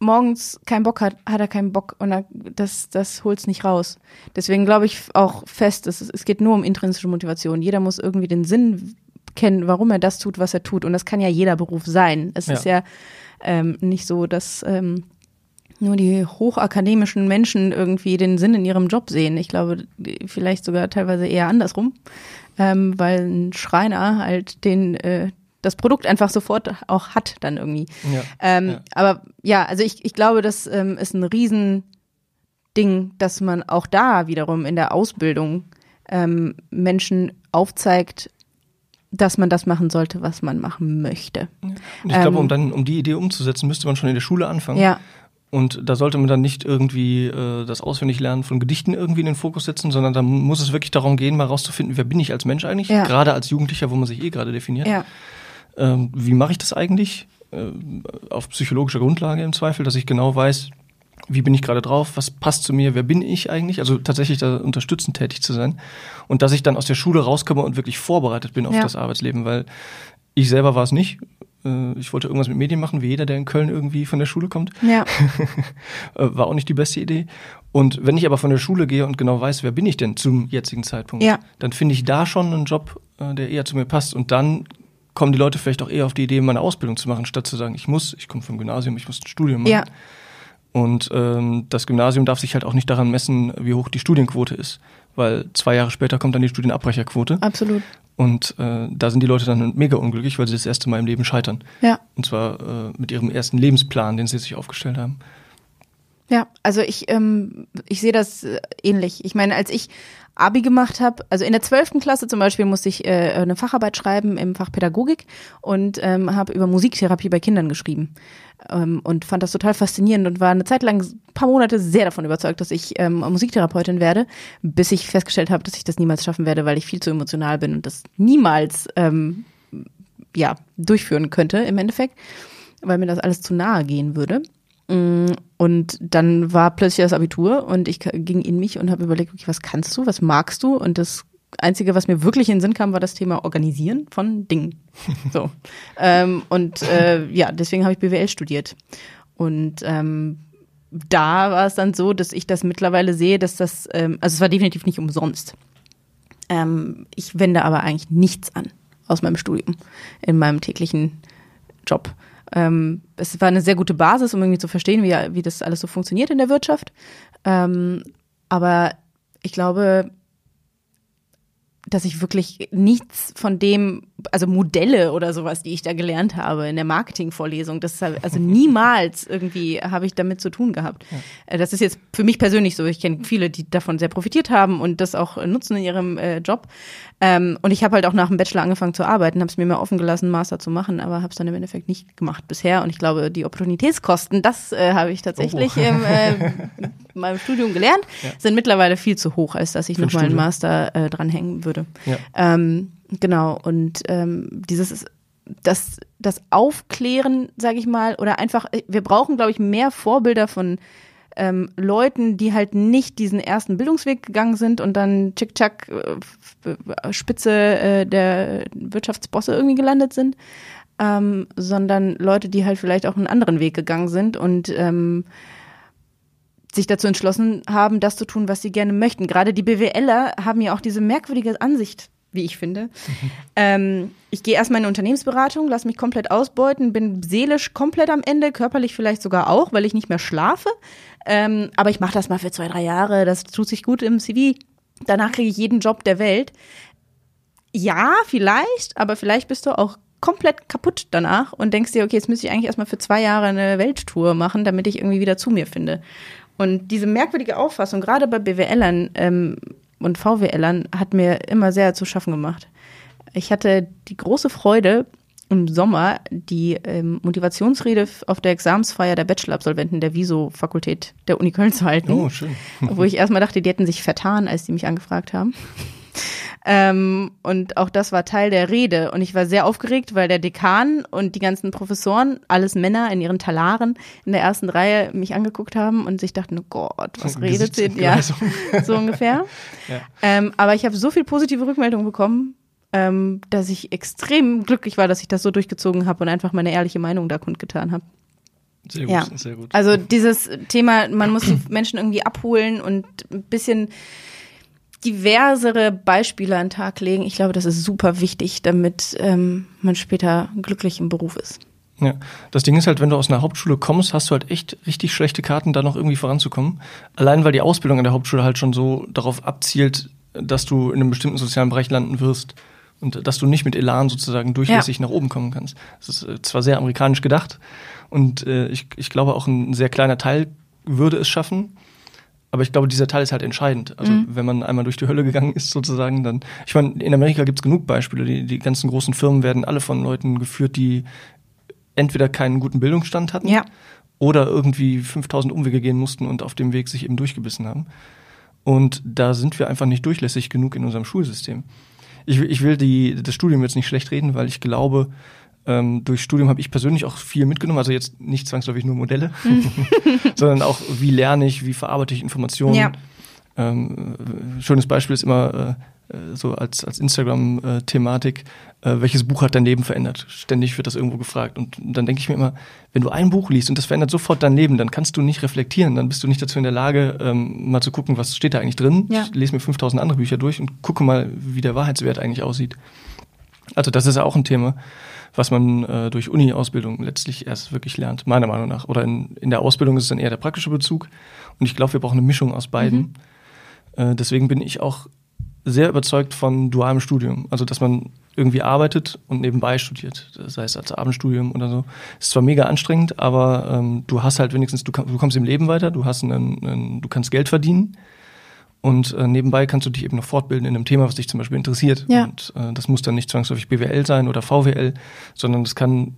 morgens keinen Bock hat, hat er keinen Bock und er- das, das holt's nicht raus. Deswegen glaube ich auch fest, es, es geht nur um intrinsische Motivation. Jeder muss irgendwie den Sinn kennen, warum er das tut, was er tut. Und das kann ja jeder Beruf sein. Es Ja. ist ja ähm, nicht so, dass ähm, nur die hochakademischen Menschen irgendwie den Sinn in ihrem Job sehen. Ich glaube, vielleicht sogar teilweise eher andersrum, ähm, weil ein Schreiner halt den äh, das Produkt einfach sofort auch hat dann irgendwie. Ja. Ähm, Ja. Aber ja, also ich, ich glaube, das ähm, ist ein Riesending, dass man auch da wiederum in der Ausbildung ähm, Menschen aufzeigt, dass man das machen sollte, was man machen möchte. Und ich glaube, Ähm, um dann, um die Idee umzusetzen, müsste man schon in der Schule anfangen. Ja, Und da sollte man dann nicht irgendwie äh, das Auswendiglernen von Gedichten irgendwie in den Fokus setzen, sondern da muss es wirklich darum gehen, mal rauszufinden, wer bin ich als Mensch eigentlich, Ja. gerade als Jugendlicher, wo man sich eh gerade definiert. ja, Ähm, wie mache ich das eigentlich? Ähm, auf psychologischer Grundlage im Zweifel, dass ich genau weiß, wie bin ich gerade drauf, was passt zu mir, wer bin ich eigentlich? Also tatsächlich da unterstützend tätig zu sein. Und dass ich dann aus der Schule rauskomme und wirklich vorbereitet bin auf Ja. das Arbeitsleben, weil ich selber war es nicht. Äh, Ich wollte irgendwas mit Medien machen, wie jeder, der in Köln irgendwie von der Schule kommt. ja, Äh, War auch nicht die beste Idee. Und wenn ich aber von der Schule gehe und genau weiß, wer bin ich denn zum jetzigen Zeitpunkt, Ja. dann finde ich da schon einen Job, äh, der eher zu mir passt. Und dann kommen die Leute vielleicht auch eher auf die Idee, meine Ausbildung zu machen, statt zu sagen, ich muss, ich komme vom Gymnasium, ich muss ein Studium machen. ja, Und ähm, das Gymnasium darf sich halt auch nicht daran messen, wie hoch die Studienquote ist. Weil zwei Jahre später kommt dann die Studienabbrecherquote. absolut. Und äh, da sind die Leute dann mega unglücklich, weil sie das erste Mal im Leben scheitern. Ja. Und zwar äh, mit ihrem ersten Lebensplan, den sie sich aufgestellt haben. Ja, also ich, ähm, ich sehe das äh, ähnlich. Ich meine, als ich Abi gemacht habe, also in der zwölften Klasse zum Beispiel musste ich äh, eine Facharbeit schreiben im Fach Pädagogik und ähm, habe über Musiktherapie bei Kindern geschrieben ähm, und fand das total faszinierend und war eine Zeit lang, ein paar Monate sehr davon überzeugt, dass ich ähm, Musiktherapeutin werde, bis ich festgestellt habe, dass ich das niemals schaffen werde, weil ich viel zu emotional bin und das niemals ähm, ja durchführen könnte im Endeffekt, weil mir das alles zu nahe gehen würde. Mm, Und dann war plötzlich das Abitur und ich ging in mich und habe überlegt, okay, was kannst du, was magst du? Und das Einzige, was mir wirklich in den Sinn kam, war das Thema Organisieren von Dingen. So. ähm, und äh, ja, deswegen habe ich BWL studiert. Und ähm, da war es dann so, dass ich das mittlerweile sehe, dass das, ähm, also es war definitiv nicht umsonst. Ähm, ich wende aber eigentlich nichts an aus meinem Studium in meinem täglichen Job. Ähm, es war eine sehr gute Basis, um irgendwie zu verstehen, wie, wie das alles so funktioniert in der Wirtschaft. Ähm, aber ich glaube, dass ich wirklich nichts von dem, also Modelle oder sowas, die ich da gelernt habe in der Marketingvorlesung, das ist also niemals irgendwie habe ich damit zu tun gehabt. Äh, Das ist jetzt für mich persönlich so. Ich kenne viele, die davon sehr profitiert haben und das auch nutzen in ihrem äh, Job. Ähm, und ich habe halt auch nach dem Bachelor angefangen zu arbeiten, habe es mir mal offen gelassen, Master zu machen, aber habe es dann im Endeffekt nicht gemacht bisher. Und ich glaube, die Opportunitätskosten, das äh, habe ich tatsächlich Oh. im, äh, in meinem Studium gelernt, sind mittlerweile viel zu hoch, als dass ich nochmal einen. Master äh, dranhängen würde. Ja. Ähm, genau, und ähm, dieses das, das Aufklären, sage ich mal, oder einfach, wir brauchen, glaube ich, mehr Vorbilder von ähm, Leuten, die halt nicht diesen ersten Bildungsweg gegangen sind und dann tschick-tschack äh, Spitze äh, der Wirtschaftsbosse irgendwie gelandet sind, ähm, sondern Leute, die halt vielleicht auch einen anderen Weg gegangen sind und ähm, sich dazu entschlossen haben, das zu tun, was sie gerne möchten. Gerade die BWLer haben ja auch diese merkwürdige Ansicht, wie ich finde. Mhm. Ähm, ich gehe erstmal in eine Unternehmensberatung, lasse mich komplett ausbeuten, bin seelisch komplett am Ende, körperlich vielleicht sogar auch, weil ich nicht mehr schlafe. Ähm, aber ich mache das mal für zwei, drei Jahre, das tut sich gut im CV. Danach kriege ich jeden Job der Welt. Ja, vielleicht, aber vielleicht bist du auch komplett kaputt danach und denkst dir, okay, jetzt müsste ich eigentlich erstmal für zwei Jahre eine Welttour machen, damit ich irgendwie wieder zu mir finde. Und diese merkwürdige Auffassung, gerade bei BWLern ähm, und VWLern, hat mir immer sehr zu schaffen gemacht. Ich hatte die große Freude, im Sommer die ähm, Motivationsrede auf der Examsfeier der Bachelor-Absolventen der Viso-Fakultät der Uni Köln zu halten. Oh, schön. wo ich erstmal dachte, die hätten sich vertan, als die mich angefragt haben. Ähm, und auch das war Teil der Rede. Und ich war sehr aufgeregt, weil der Dekan und die ganzen Professoren, alles Männer in ihren Talaren in der ersten Reihe mich angeguckt haben und sich dachten, oh Gott, was redet sie? Ja, so ungefähr. Ja. Ähm, aber ich habe so viel positive Rückmeldungen bekommen, ähm, dass ich extrem glücklich war, dass ich das so durchgezogen habe und einfach meine ehrliche Meinung da kundgetan habe. Sehr gut, ja. sehr gut. Also dieses Thema, man muss die Menschen irgendwie abholen und ein bisschen diversere Beispiele an den Tag legen. Ich glaube, das ist super wichtig, damit ähm, man später glücklich im Beruf ist. Ja, das Ding ist halt, wenn du aus einer Hauptschule kommst, hast du halt echt richtig schlechte Karten, da noch irgendwie voranzukommen. Allein weil die Ausbildung an der Hauptschule halt schon so darauf abzielt, dass du in einem bestimmten sozialen Bereich landen wirst und dass du nicht mit Elan sozusagen durchlässig ja. nach oben kommen kannst. Das ist äh, zwar sehr amerikanisch gedacht und äh, ich, ich glaube auch ein sehr kleiner Teil würde es schaffen, aber ich glaube, dieser Teil ist halt entscheidend. Also mhm. wenn man einmal durch die Hölle gegangen ist, sozusagen, dann. Ich meine, in Amerika gibt es genug Beispiele. Die, die ganzen großen Firmen werden alle von Leuten geführt, die entweder keinen guten Bildungsstand hatten ja. oder irgendwie 5000 Umwege gehen mussten und auf dem Weg sich eben durchgebissen haben. Und da sind wir einfach nicht durchlässig genug in unserem Schulsystem. Ich, ich will die, das Studium jetzt nicht schlecht reden, weil ich glaube, ähm, durch Studium habe ich persönlich auch viel mitgenommen. Also jetzt nicht zwangsläufig nur Modelle, sondern auch, wie lerne ich, wie verarbeite ich Informationen. Ja. Ähm, schönes Beispiel ist immer äh, so als, als Instagram-Thematik, äh, welches Buch hat dein Leben verändert? Ständig wird das irgendwo gefragt. Und dann denke ich mir immer, wenn du ein Buch liest und das verändert sofort dein Leben, dann kannst du nicht reflektieren, dann bist du nicht dazu in der Lage, ähm, mal zu gucken, was steht da eigentlich drin. Ja. Ich lese mir 5000 andere Bücher durch und gucke mal, wie der Wahrheitswert eigentlich aussieht. Also das ist ja auch ein Thema was man äh, durch Uni-Ausbildung letztlich erst wirklich lernt, meiner Meinung nach. Oder in, in der Ausbildung ist es dann eher der praktische Bezug. Und ich glaube, wir brauchen eine Mischung aus beiden. Mhm. Äh, deswegen bin ich auch sehr überzeugt von dualem Studium. Also, dass man irgendwie arbeitet und nebenbei studiert, sei es als Abendstudium oder so. Ist zwar mega anstrengend, aber ähm, du hast halt wenigstens, du, du kommst im Leben weiter, du hast einen, einen, du kannst Geld verdienen und äh, nebenbei kannst du dich eben noch fortbilden in einem Thema, was dich zum Beispiel interessiert. Ja. Und äh, das muss dann nicht zwangsläufig BWL sein oder VWL, sondern das kann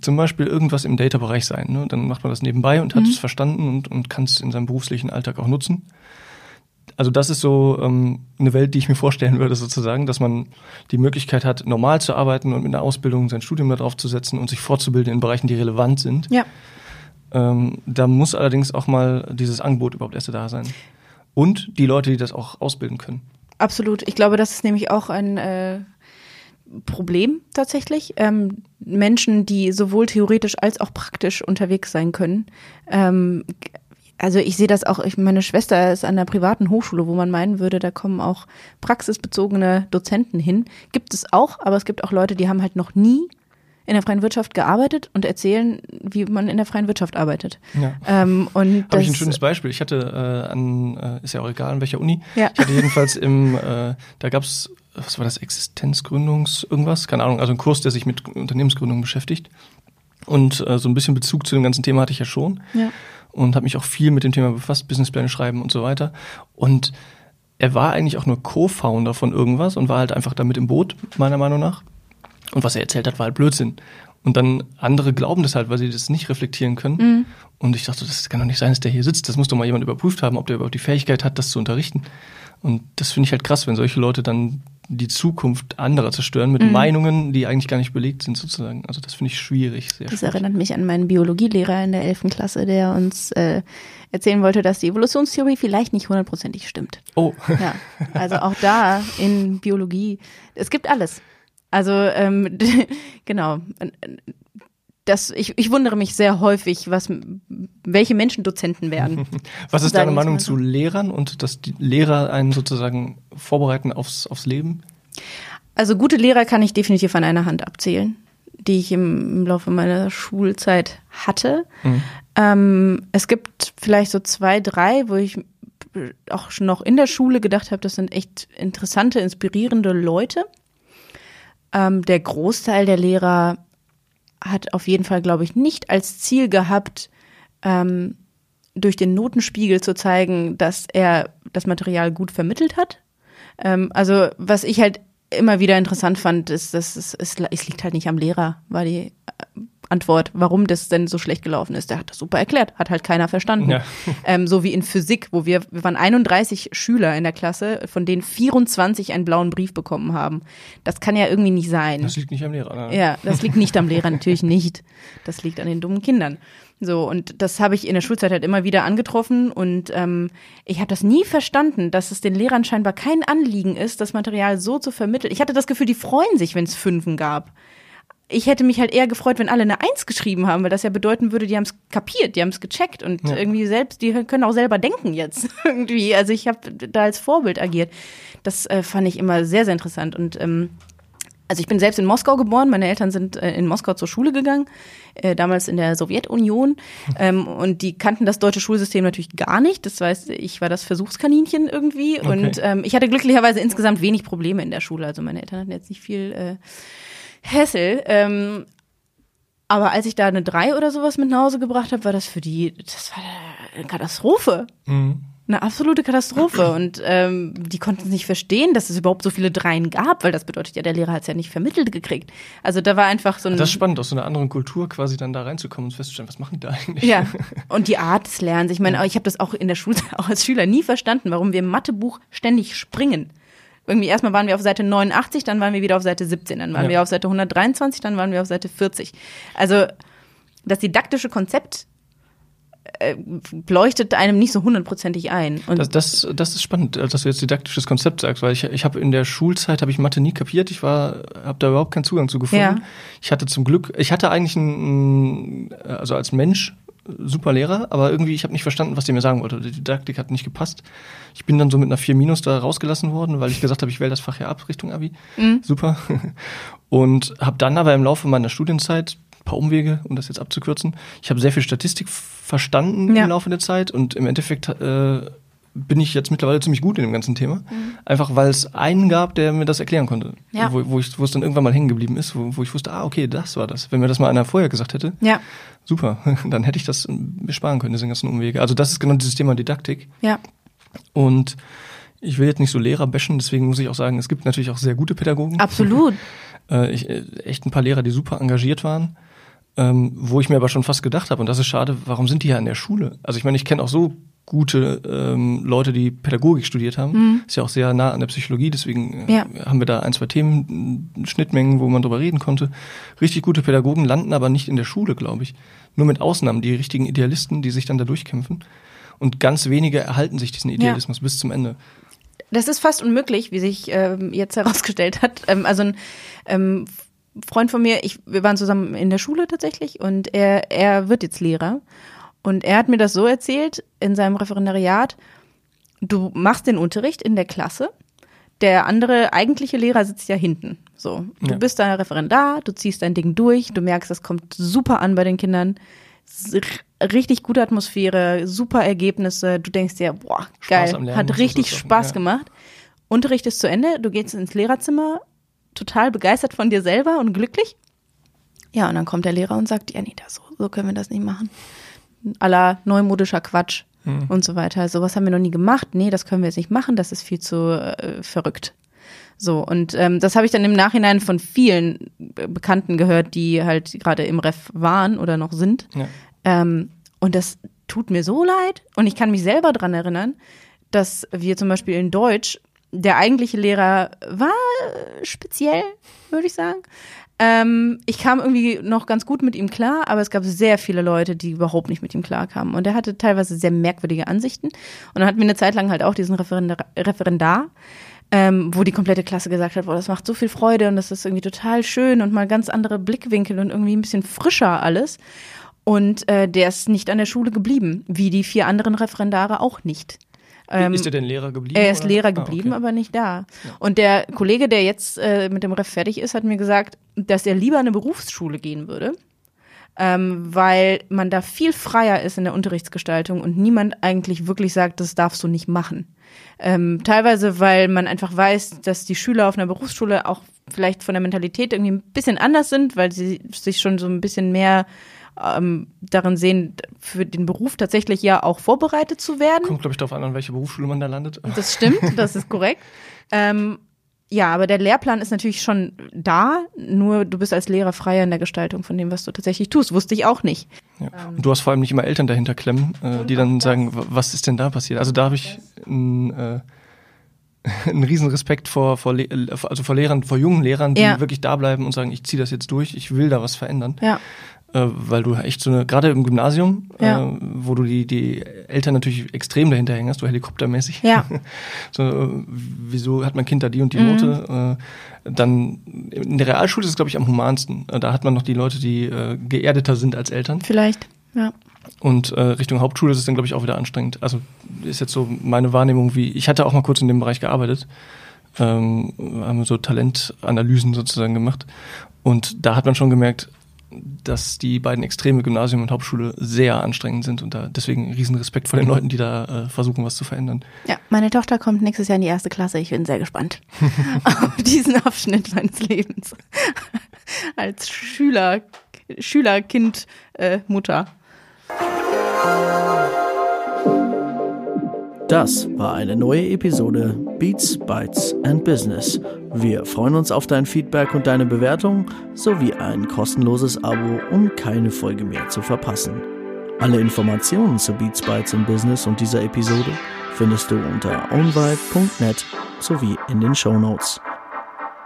zum Beispiel irgendwas im Data-Bereich sein. Ne? Dann macht man das nebenbei und hat mhm. es verstanden und, und kann es in seinem beruflichen Alltag auch nutzen. Also das ist so ähm, eine Welt, die ich mir vorstellen würde, sozusagen, dass man die Möglichkeit hat, normal zu arbeiten und mit einer Ausbildung sein Studium darauf zu setzen und sich fortzubilden in Bereichen, die relevant sind. Ja. Ähm, da muss allerdings auch mal dieses Angebot überhaupt erst da sein und die Leute, die das auch ausbilden können. Absolut. Ich glaube, das ist nämlich auch ein äh, Problem tatsächlich. Ähm, Menschen, die sowohl theoretisch als auch praktisch unterwegs sein können. Ähm, also ich sehe das auch, ich, meine Schwester ist an der privaten Hochschule, wo man meinen würde, da kommen auch praxisbezogene Dozenten hin. Gibt es auch, aber es gibt auch Leute, die haben halt noch nie in der freien Wirtschaft gearbeitet und erzählen, wie man in der freien Wirtschaft arbeitet. Ja. Ähm, und Habe ich ein schönes Beispiel. Ich hatte äh, an, äh, ist ja auch egal, an welcher Uni. Ja. Ich hatte jedenfalls im, äh, da gab's, was war das, Existenzgründungs irgendwas? Keine Ahnung, also ein Kurs, der sich mit Unternehmensgründung beschäftigt. Und äh, so ein bisschen Bezug zu dem ganzen Thema hatte ich ja schon. Ja. Und habe mich auch viel mit dem Thema befasst, Businesspläne schreiben und so weiter. Und er war eigentlich auch nur Co-Founder von irgendwas und war halt einfach damit im Boot, meiner Meinung nach. Und was er erzählt hat, war halt Blödsinn. Und dann andere glauben das halt, weil sie das nicht reflektieren können. Mhm. Und ich dachte, das kann doch nicht sein, dass der hier sitzt. Das muss doch mal jemand überprüft haben, ob der überhaupt die Fähigkeit hat, das zu unterrichten. Und das finde ich halt krass, wenn solche Leute dann die Zukunft anderer zerstören mit Mhm. Meinungen, die eigentlich gar nicht belegt sind sozusagen. Also das finde ich schwierig. Sehr Das schwierig. erinnert mich an meinen Biologielehrer in der 11. Klasse, der uns äh, erzählen wollte, dass die Evolutionstheorie vielleicht nicht hundertprozentig stimmt. Oh, Ja, also auch da in Biologie, es gibt alles. Also ähm, genau. Das, ich, ich wundere mich sehr häufig, was welche Menschen Dozenten werden. was ist deine Meinung zu Lehrern und dass die Lehrer einen sozusagen vorbereiten aufs, aufs Leben? Also gute Lehrer kann ich definitiv an einer Hand abzählen, die ich im, im Laufe meiner Schulzeit hatte. Ähm, es gibt vielleicht so zwei, drei, wo ich auch schon noch in der Schule gedacht habe, das sind echt interessante, inspirierende Leute. Ähm, der Großteil der Lehrer hat auf jeden Fall, glaube ich, nicht als Ziel gehabt, ähm, durch den Notenspiegel zu zeigen, dass er das Material gut vermittelt hat. Ähm, also was ich halt immer wieder interessant fand, ist, dass es, es, es liegt halt nicht am Lehrer, war die äh, Antwort, warum das denn so schlecht gelaufen ist. Der hat das super erklärt, hat halt keiner verstanden. Ja. Ähm, so wie in Physik, wo wir, wir waren 31 Schüler in der Klasse, von denen 24 einen blauen Brief bekommen haben. Das kann ja irgendwie nicht sein. Das liegt nicht am Lehrer. ne? Ja, das liegt nicht am Lehrer, natürlich nicht. Das liegt an den dummen Kindern. So, und das habe ich in der Schulzeit halt immer wieder angetroffen und ähm, ich habe das nie verstanden, dass es den Lehrern scheinbar kein Anliegen ist, das Material so zu vermitteln. Ich hatte das Gefühl, die freuen sich, wenn es Fünfen gab. Ich hätte mich halt eher gefreut, wenn alle eine Eins geschrieben haben, weil das ja bedeuten würde, die haben es kapiert, die haben es gecheckt und Ja. irgendwie selbst, die können auch selber denken jetzt irgendwie. Also ich habe da als Vorbild agiert. Das äh, fand ich immer sehr, sehr interessant und ähm, also ich bin selbst in Moskau geboren, meine Eltern sind äh, in Moskau zur Schule gegangen, äh, damals in der Sowjetunion. Ähm, und die kannten das deutsche Schulsystem natürlich gar nicht. Das heißt, ich war das Versuchskaninchen irgendwie. Und ähm, ich hatte glücklicherweise insgesamt wenig Probleme in der Schule. Also meine Eltern hatten jetzt nicht viel äh, Hassel. Ähm, aber als ich da eine drei oder sowas mit nach Hause gebracht habe, war das für die, das war eine Katastrophe. Mhm. Eine absolute Katastrophe. Und ähm, die konnten es nicht verstehen, dass es überhaupt so viele Dreien gab, weil das bedeutet ja, der Lehrer hat es ja nicht vermittelt gekriegt. Also da war einfach so ein. Das ist spannend, aus so einer anderen Kultur quasi dann da reinzukommen und festzustellen, was machen die da eigentlich? ja, und die Art des Lernens. Ich meine, ich habe das auch in der Schule, auch als Schüler nie verstanden, warum wir im Mathebuch ständig springen. Irgendwie erstmal waren wir auf Seite 89, dann waren wir wieder auf Seite 17, dann waren Ja. wir auf Seite 123, dann waren wir auf Seite 40. Also das didaktische Konzept äh, leuchtet einem nicht so hundertprozentig ein. Und Das, das, das ist spannend, äh, dass du jetzt didaktisches Konzept sagst, weil ich, ich habe in der Schulzeit habe ich Mathe nie kapiert. Ich war, habe da überhaupt keinen Zugang zu gefunden. Ja. Ich hatte zum Glück, ich hatte eigentlich einen, also als Mensch super Lehrer, aber irgendwie ich habe nicht verstanden, was der mir sagen wollte. Die Didaktik hat nicht gepasst. Ich bin dann so mit einer 4 Minus da rausgelassen worden, weil ich gesagt habe, ich wähle das Fach ja ab Richtung Abi. Super. Und habe dann aber im Laufe meiner Studienzeit ein paar Umwege, um das jetzt abzukürzen. Ich habe sehr viel Statistik verstanden Ja. im Laufe der Zeit und im Endeffekt äh, bin ich jetzt mittlerweile ziemlich gut in dem ganzen Thema. Einfach weil es einen gab, der mir das erklären konnte. Ja. Wo, wo, ich, wo es dann irgendwann mal hängen geblieben ist, wo, wo ich wusste, ah, okay, das war das. Wenn mir das mal einer vorher gesagt hätte, ja, super, dann hätte ich das mir sparen können, diese ganzen Umwege. Also das ist genau dieses Thema Didaktik. ja, Und ich will jetzt nicht so Lehrer bashen, deswegen muss ich auch sagen, es gibt natürlich auch sehr gute Pädagogen. absolut. Äh, ich, äh, echt ein paar Lehrer, die super engagiert waren, ähm, wo ich mir aber schon fast gedacht habe, und das ist schade, warum sind die ja in der Schule? Also ich meine, ich kenne auch so gute ähm, Leute, die Pädagogik studiert haben. Ist ja auch sehr nah an der Psychologie, deswegen äh, Ja. haben wir da ein, zwei Themen, äh, Schnittmengen, wo man drüber reden konnte. Richtig gute Pädagogen landen aber nicht in der Schule, glaube ich. Nur mit Ausnahmen, die richtigen Idealisten, die sich dann da durchkämpfen. Und ganz wenige erhalten sich diesen Idealismus bis zum Ende. Das ist fast unmöglich, wie sich ähm, jetzt herausgestellt hat. Ähm, also ein ähm, Freund von mir, ich, wir waren zusammen in der Schule tatsächlich und er, er wird jetzt Lehrer. Und er hat mir das so erzählt in seinem Referendariat, du machst den Unterricht in der Klasse, der andere eigentliche Lehrer sitzt ja hinten. So, du Ja. bist da Referendar, du ziehst dein Ding durch, du merkst, das kommt super an bei den Kindern. Richtig gute Atmosphäre, super Ergebnisse. Du denkst dir, boah, geil, Lernen hat richtig Spaß ja. gemacht. Unterricht ist zu Ende, du gehst ins Lehrerzimmer, total begeistert von dir selber und glücklich. Ja, und dann kommt der Lehrer und sagt, ja, nee, das, so, so können wir das nicht machen. Aller neumodischer Quatsch Hm. und so weiter. Sowas haben wir noch nie gemacht. Nee, das können wir jetzt nicht machen, das ist viel zu äh, verrückt. So, und ähm, das habe ich dann im Nachhinein von vielen äh, Bekannten gehört, die halt gerade im Ref waren oder noch sind. Ja. Ähm, und das tut mir so leid. Und ich kann mich selber dran erinnern, dass wir zum Beispiel in Deutsch der eigentliche Lehrer war speziell, würde ich sagen. Ähm, ich kam irgendwie noch ganz gut mit ihm klar, aber es gab sehr viele Leute, die überhaupt nicht mit ihm klarkamen. Und er hatte teilweise sehr merkwürdige Ansichten. Und dann hatten wir eine Zeit lang halt auch diesen Referendar, Referendar ähm, wo die komplette Klasse gesagt hat, boah, das macht so viel Freude und das ist irgendwie total schön und mal ganz andere Blickwinkel und irgendwie ein bisschen frischer alles. Und äh, der ist nicht an der Schule geblieben, wie die vier anderen Referendare auch nicht. Ähm, ist er denn Lehrer geblieben? Er ist oder? Lehrer geblieben, ah, okay. aber nicht da. Ja. Und der Kollege, der jetzt äh, mit dem Ref fertig ist, hat mir gesagt, dass er lieber an eine Berufsschule gehen würde. Ähm, weil man da viel freier ist in der Unterrichtsgestaltung und niemand eigentlich wirklich sagt, das darfst du nicht machen. Ähm, teilweise, weil man einfach weiß, dass die Schüler auf einer Berufsschule auch vielleicht von der Mentalität irgendwie ein bisschen anders sind, weil sie sich schon so ein bisschen mehr ähm, darin sehen, für den Beruf tatsächlich ja auch vorbereitet zu werden. Kommt, glaube ich, darauf an, an welche Berufsschule man da landet. Das stimmt, das ist korrekt. Ähm, ja, aber der Lehrplan ist natürlich schon da, nur du bist als Lehrer freier in der Gestaltung von dem, was du tatsächlich tust. Wusste ich auch nicht. Ja. Ähm, und du hast vor allem nicht immer Eltern dahinter klemmen, äh, die dann sagen, was ist denn da passiert? Also da habe ich ein, äh, einen riesen Respekt vor, vor, also vor Lehrern, vor jungen Lehrern, die ja. wirklich da bleiben und sagen, ich ziehe das jetzt durch, ich will da was verändern. Ja äh, weil du echt so eine, gerade im Gymnasium, ja. äh, wo du die, die Eltern natürlich extrem dahinter hängst, so helikoptermäßig. Ja. so, äh, wieso hat mein Kind da die und die mhm. Note? Äh, dann in der Realschule ist es, glaube ich, am humansten. Äh, da hat man noch die Leute, die äh, geerdeter sind als Eltern. Vielleicht, ja. Und äh, Richtung Hauptschule ist es dann, glaube ich, auch wieder anstrengend. Also ist jetzt so meine Wahrnehmung, wie ich hatte auch mal kurz in dem Bereich gearbeitet. Ähm, haben so Talentanalysen sozusagen gemacht. Und da hat man schon gemerkt, dass die beiden Extreme, Gymnasium und Hauptschule, sehr anstrengend sind und da deswegen riesen Respekt vor den Leuten, die da äh, versuchen, was zu verändern. Ja, meine Tochter kommt nächstes Jahr in die erste Klasse. Ich bin sehr gespannt auf diesen Abschnitt meines Lebens. Als Schüler, Schülerkind, äh, Mutter. Das war eine neue Episode Beats, Bytes and Business. Wir freuen uns auf dein Feedback und deine Bewertung sowie ein kostenloses Abo, um keine Folge mehr zu verpassen. Alle Informationen zu Beats, Bytes and Business und dieser Episode findest du unter ownvibe.net sowie in den Show Notes.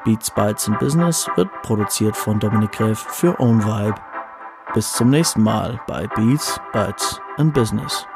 Beats, Bytes and Business wird produziert von Dominik Gräf für OwnVibe. Bis zum nächsten Mal bei Beats, Bytes and Business.